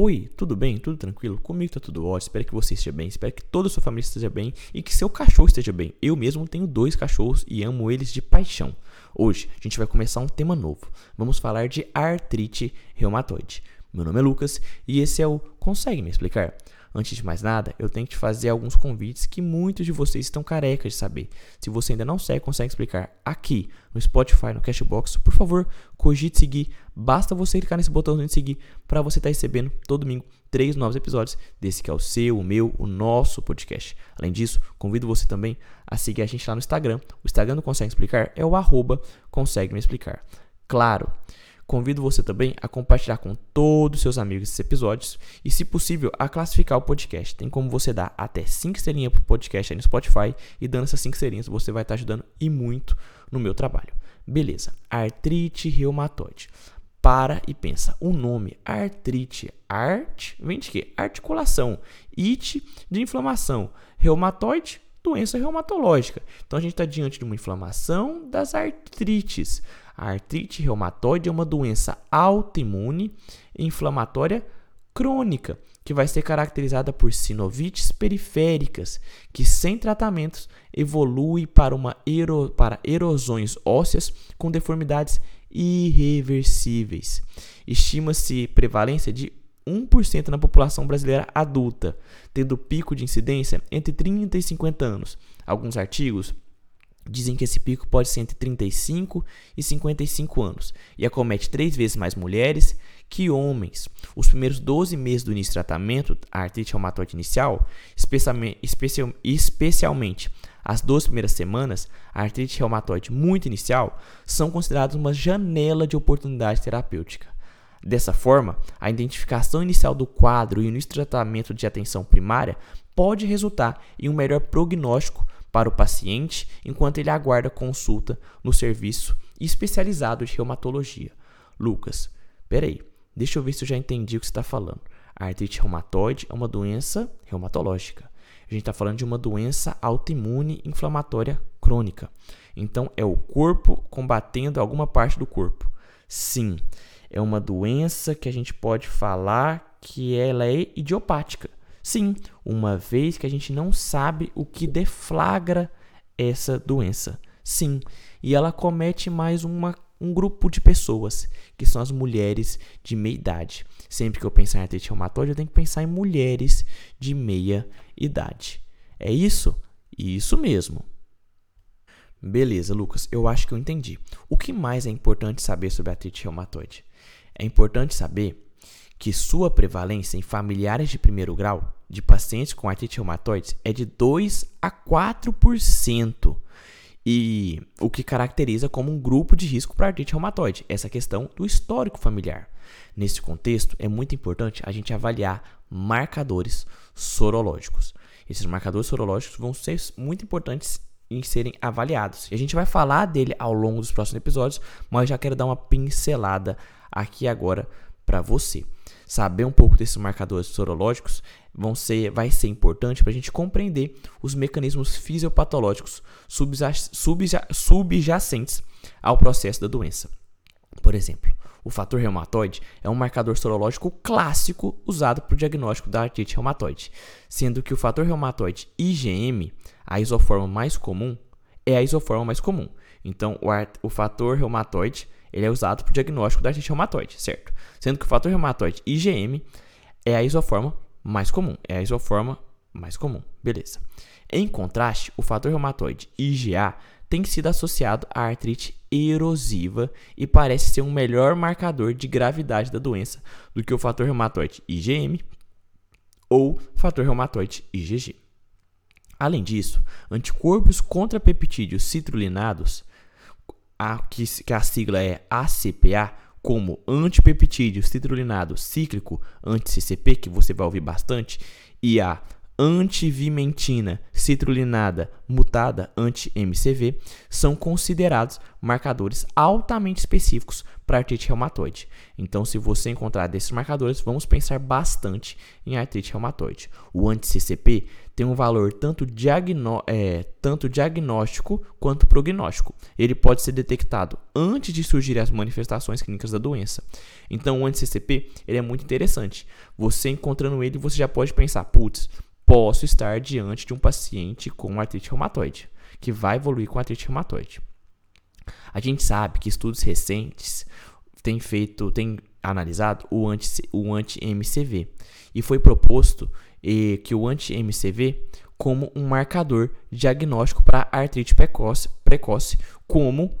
Oi, tudo bem? Tudo tranquilo? Comigo tá tudo ótimo. Espero que você esteja bem. Espero que toda a sua família esteja bem e que seu cachorro esteja bem. Eu mesmo tenho dois cachorros e amo eles de paixão. Hoje a gente vai começar um tema novo. Vamos falar de artrite reumatoide. Meu nome é Lucas e esse é o Consegue me explicar? Antes de mais nada, eu tenho que te fazer alguns convites que muitos de vocês estão carecas de saber. Se você ainda não segue, consegue explicar aqui no Spotify, no Cashbox, por favor, cogite seguir. Basta você clicar nesse botãozinho de seguir para você estar tá recebendo todo domingo três novos episódios desse que é o seu, o meu, o nosso podcast. Além disso, convido você também a seguir a gente lá no Instagram. O Instagram do Consegue Explicar é o arroba consegue me explicar. Claro, Convido você também a compartilhar com todos os seus amigos esses episódios e, se possível, a classificar o podcast. Tem como você dar até 5 estrelinhas para o podcast aí no Spotify e dando essas 5 estrelinhas você vai estar ajudando e muito no meu trabalho. Beleza, artrite reumatoide. Para e pensa. O nome artrite, art, vem de quê? Articulação. It, de inflamação. Reumatoide, doença reumatológica. Então a gente está diante de uma inflamação das artrites. A artrite reumatoide é uma doença autoimune inflamatória crônica, que vai ser caracterizada por sinovites periféricas, que sem tratamentos evolui para, uma ero, para erosões ósseas com deformidades irreversíveis. Estima-se prevalência de 1% na população brasileira adulta, tendo pico de incidência entre 30 e 50 anos. Alguns artigos Dizem que esse pico pode ser entre 35 e 55 anos e acomete três vezes mais mulheres que homens. Os primeiros 12 meses do início do tratamento, a artrite reumatoide inicial, especialmente, as duas primeiras semanas, a artrite reumatoide muito inicial, são consideradas uma janela de oportunidade terapêutica. Dessa forma, a identificação inicial do quadro e o início do tratamento de atenção primária pode resultar em um melhor prognóstico para o paciente enquanto ele aguarda consulta no serviço especializado de reumatologia. Lucas, peraí, deixa eu ver se eu já entendi o que você está falando. A artrite reumatoide é uma doença reumatológica. A gente está falando de uma doença autoimune inflamatória crônica. Então, é o corpo combatendo alguma parte do corpo. Sim, é uma doença que a gente pode falar que ela é idiopática. Sim, uma vez que a gente não sabe o que deflagra essa doença. Sim, e ela comete mais uma, um grupo de pessoas, que são as mulheres de meia idade. Sempre que eu pensar em artrite reumatoide, eu tenho que pensar em mulheres de meia idade. É isso? Isso mesmo. Beleza, Lucas, eu acho que eu entendi. O que mais é importante saber sobre artrite reumatoide? É importante saber que sua prevalência em familiares de primeiro grau de pacientes com artrite reumatoide é de 2 a 4%. E o que caracteriza como um grupo de risco para artrite reumatoide, essa questão do histórico familiar. Nesse contexto, é muito importante a gente avaliar marcadores sorológicos. Esses marcadores sorológicos vão ser muito importantes em serem avaliados. E a gente vai falar dele ao longo dos próximos episódios, mas já quero dar uma pincelada aqui agora para você saber um pouco desses marcadores sorológicos vão ser, vai ser importante para a gente compreender os mecanismos fisiopatológicos subjacentes ao processo da doença. Por exemplo, o fator reumatoide é um marcador sorológico clássico usado para o diagnóstico da artrite reumatoide, sendo que o fator reumatoide IgM, a isoforma mais comum, é a isoforma mais comum. Então, o, o fator reumatoide ele é usado para o diagnóstico da artrite reumatoide, certo? Sendo que o fator reumatoide IgM é a isoforma mais comum, é a isoforma mais comum, beleza. Em contraste, o fator reumatoide IgA tem sido associado à artrite erosiva e parece ser um melhor marcador de gravidade da doença do que o fator reumatoide IgM ou fator reumatoide IgG. Além disso, anticorpos contra peptídeos citrulinados a, que, que a sigla é ACPA, como antipeptídeo citrulinado cíclico, anti-CCP, que você vai ouvir bastante, e a antivimentina citrulinada mutada anti-MCV são considerados marcadores altamente específicos para artrite reumatoide. Então, se você encontrar desses marcadores, vamos pensar bastante em artrite reumatoide. O anti-CCP tem um valor tanto, diagno é, tanto diagnóstico quanto prognóstico. Ele pode ser detectado antes de surgirem as manifestações clínicas da doença. Então, o anti-CCP ele é muito interessante. Você encontrando ele, você já pode pensar, putz, posso estar diante de um paciente com artrite reumatoide, que vai evoluir com artrite reumatoide. A gente sabe que estudos recentes têm feito, têm analisado o anti-MCV anti e foi proposto eh, que o anti-MCV como um marcador diagnóstico para artrite precoce, precoce como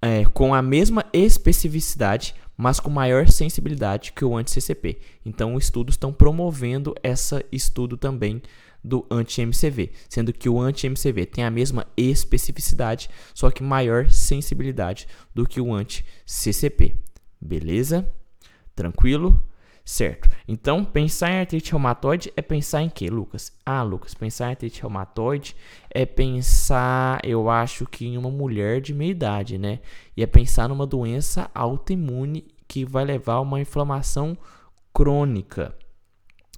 é, com a mesma especificidade, mas com maior sensibilidade que o anti-CCP. Então, os estudos estão promovendo esse estudo também do anti-MCV, sendo que o anti-MCV tem a mesma especificidade, só que maior sensibilidade do que o anti-CCP. Beleza? Tranquilo? Certo. Então, pensar em artrite reumatoide é pensar em quê, Lucas? Ah, Lucas, pensar em artrite reumatoide é pensar, eu acho que em uma mulher de meia idade, né? E é pensar numa doença autoimune que vai levar a uma inflamação crônica.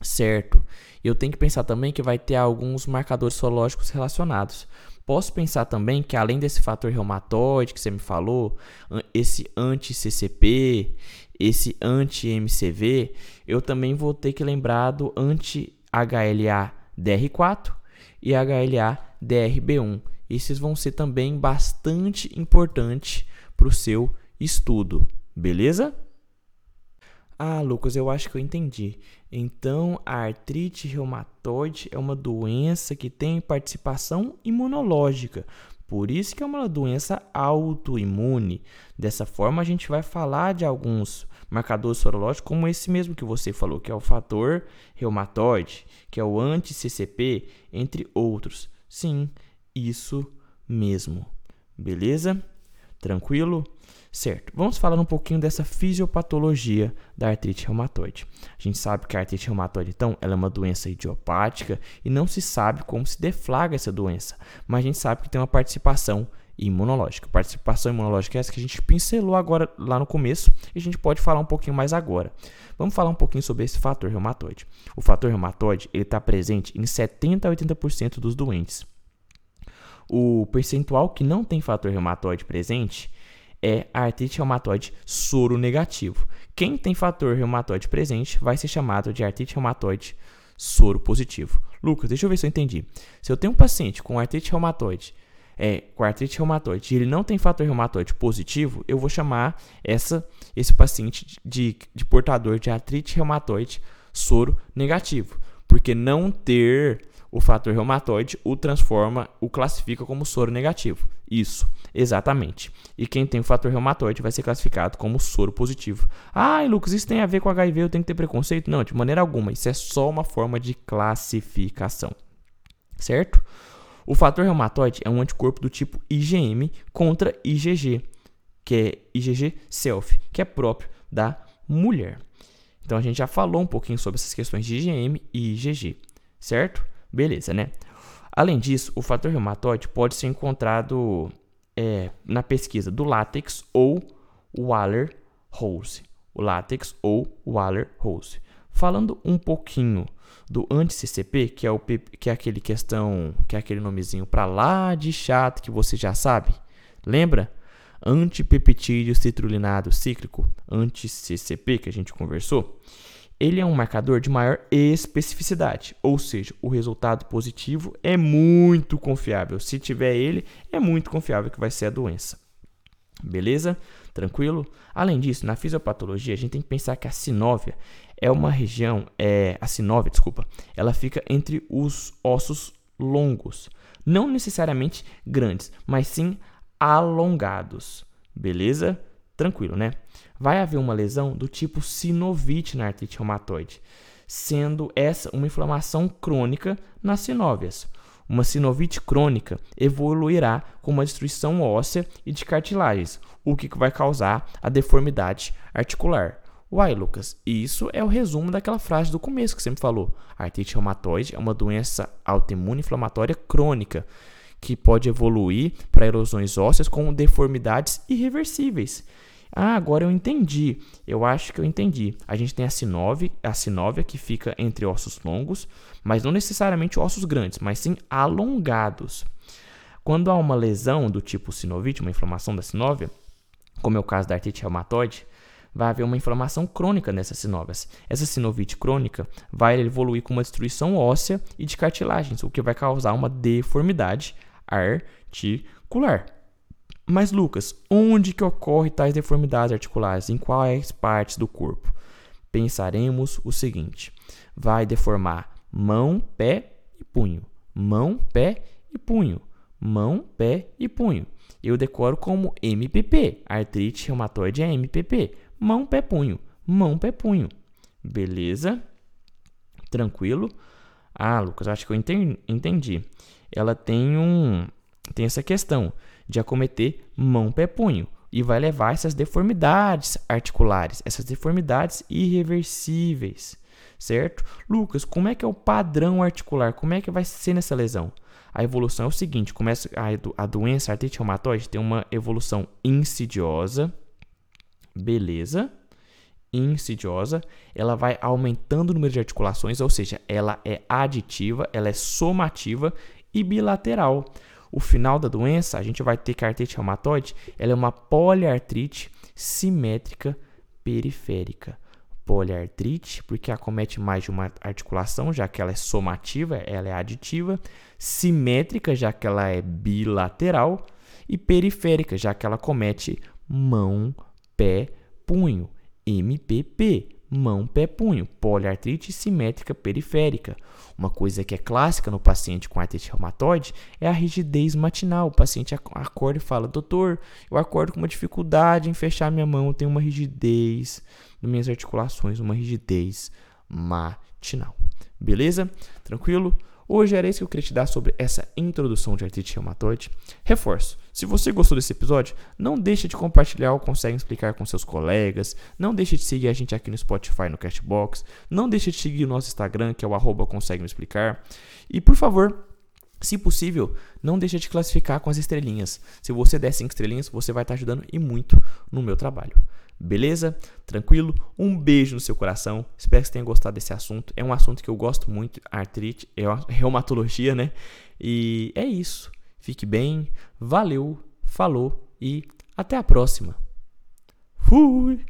Certo. Eu tenho que pensar também que vai ter alguns marcadores sorológicos relacionados. Posso pensar também que além desse fator reumatoide que você me falou, esse anti-CCP, esse anti-MCV, eu também vou ter que lembrar do anti-HLA-DR4 e HLA-DRB1. Esses vão ser também bastante importantes para o seu estudo, beleza? Ah, Lucas, eu acho que eu entendi. Então, a artrite reumatoide é uma doença que tem participação imunológica. Por isso que é uma doença autoimune. Dessa forma, a gente vai falar de alguns marcadores sorológicos, como esse mesmo que você falou, que é o fator reumatoide, que é o anti-CCP, entre outros. Sim, isso mesmo. Beleza? Tranquilo? Certo, vamos falar um pouquinho dessa fisiopatologia da artrite reumatoide. A gente sabe que a artrite reumatoide, então, ela é uma doença idiopática e não se sabe como se deflaga essa doença, mas a gente sabe que tem uma participação imunológica. Participação imunológica é essa que a gente pincelou agora lá no começo e a gente pode falar um pouquinho mais agora. Vamos falar um pouquinho sobre esse fator reumatoide. O fator reumatoide ele está presente em 70 a 80% dos doentes. O percentual que não tem fator reumatoide presente é a artrite reumatoide soro negativo. Quem tem fator reumatoide presente vai ser chamado de artrite reumatoide soro positivo. Lucas, deixa eu ver se eu entendi. Se eu tenho um paciente com artrite reumatoide, é, com artrite reumatoide e ele não tem fator reumatoide positivo, eu vou chamar essa, esse paciente de, de portador de artrite reumatoide soro negativo. Porque não ter o fator reumatoide o transforma, o classifica como soro negativo. Isso, exatamente. E quem tem o fator reumatoide vai ser classificado como soro positivo. Ai, Lucas, isso tem a ver com HIV, eu tenho que ter preconceito? Não, de maneira alguma. Isso é só uma forma de classificação. Certo? O fator reumatoide é um anticorpo do tipo IgM contra IgG, que é IgG self, que é próprio da mulher. Então a gente já falou um pouquinho sobre essas questões de IgM e IgG, certo? Beleza, né? Além disso, o fator reumatoide pode ser encontrado é, na pesquisa do látex ou Waller-Rose. O látex ou Waller-Rose. Falando um pouquinho do anti-CCP, que é o que é aquele questão, que é aquele nomezinho para lá de chato que você já sabe. Lembra? Antipeptídeo citrulinado cíclico, anti-CCP que a gente conversou ele é um marcador de maior especificidade, ou seja, o resultado positivo é muito confiável. Se tiver ele, é muito confiável que vai ser a doença. Beleza? Tranquilo? Além disso, na fisiopatologia, a gente tem que pensar que a sinóvia é uma região, é, a sinóvia, desculpa, ela fica entre os ossos longos, não necessariamente grandes, mas sim alongados. Beleza? Tranquilo, né? vai haver uma lesão do tipo sinovite na artrite reumatoide, sendo essa uma inflamação crônica nas sinóvias. Uma sinovite crônica evoluirá com uma destruição óssea e de cartilagens, o que vai causar a deformidade articular. Uai, Lucas, isso é o resumo daquela frase do começo que você me falou. A artrite reumatoide é uma doença autoimune inflamatória crônica que pode evoluir para erosões ósseas com deformidades irreversíveis. Ah, agora eu entendi. Eu acho que eu entendi. A gente tem a sinove, a sinóvia que fica entre ossos longos, mas não necessariamente ossos grandes, mas sim alongados. Quando há uma lesão do tipo sinovite, uma inflamação da sinóvia, como é o caso da artrite reumatoide, vai haver uma inflamação crônica nessas sinóvias. Essa sinovite crônica vai evoluir com uma destruição óssea e de cartilagens, o que vai causar uma deformidade articular. Mas Lucas, onde que ocorre tais deformidades articulares? Em quais partes do corpo? Pensaremos o seguinte: vai deformar mão, pé e punho. Mão, pé e punho. Mão, pé e punho. Eu decoro como MPP. Artrite reumatoide é MPP. Mão, pé, punho. Mão, pé, punho. Beleza? Tranquilo? Ah, Lucas, acho que eu entendi. Ela tem um tem essa questão de acometer mão, pé, punho e vai levar essas deformidades articulares, essas deformidades irreversíveis, certo? Lucas, como é que é o padrão articular? Como é que vai ser nessa lesão? A evolução é o seguinte: começa a, a doença a artrite reumatoide tem uma evolução insidiosa, beleza? Insidiosa, ela vai aumentando o número de articulações, ou seja, ela é aditiva, ela é somativa e bilateral. O final da doença, a gente vai ter que a artrite reumatoide, ela é uma poliartrite simétrica periférica. Poliartrite, porque acomete mais de uma articulação, já que ela é somativa, ela é aditiva, simétrica, já que ela é bilateral, e periférica, já que ela comete mão, pé, punho, MPP mão, pé, punho, poliartrite simétrica periférica. Uma coisa que é clássica no paciente com artrite reumatoide é a rigidez matinal. O paciente acorda e fala: Doutor, eu acordo com uma dificuldade em fechar minha mão, eu tenho uma rigidez nas minhas articulações, uma rigidez matinal. Beleza? Tranquilo? Hoje era isso que eu queria te dar sobre essa introdução de artrite reumatoide. Reforço, se você gostou desse episódio, não deixe de compartilhar ou consegue explicar com seus colegas, não deixe de seguir a gente aqui no Spotify, no Cashbox, não deixe de seguir o nosso Instagram, que é o arroba consegue me explicar. E por favor, se possível, não deixe de classificar com as estrelinhas. Se você der 5 estrelinhas, você vai estar ajudando e muito no meu trabalho. Beleza? Tranquilo? Um beijo no seu coração. Espero que você tenha gostado desse assunto. É um assunto que eu gosto muito, artrite, é reumatologia, né? E é isso. Fique bem. Valeu, falou e até a próxima. Fui!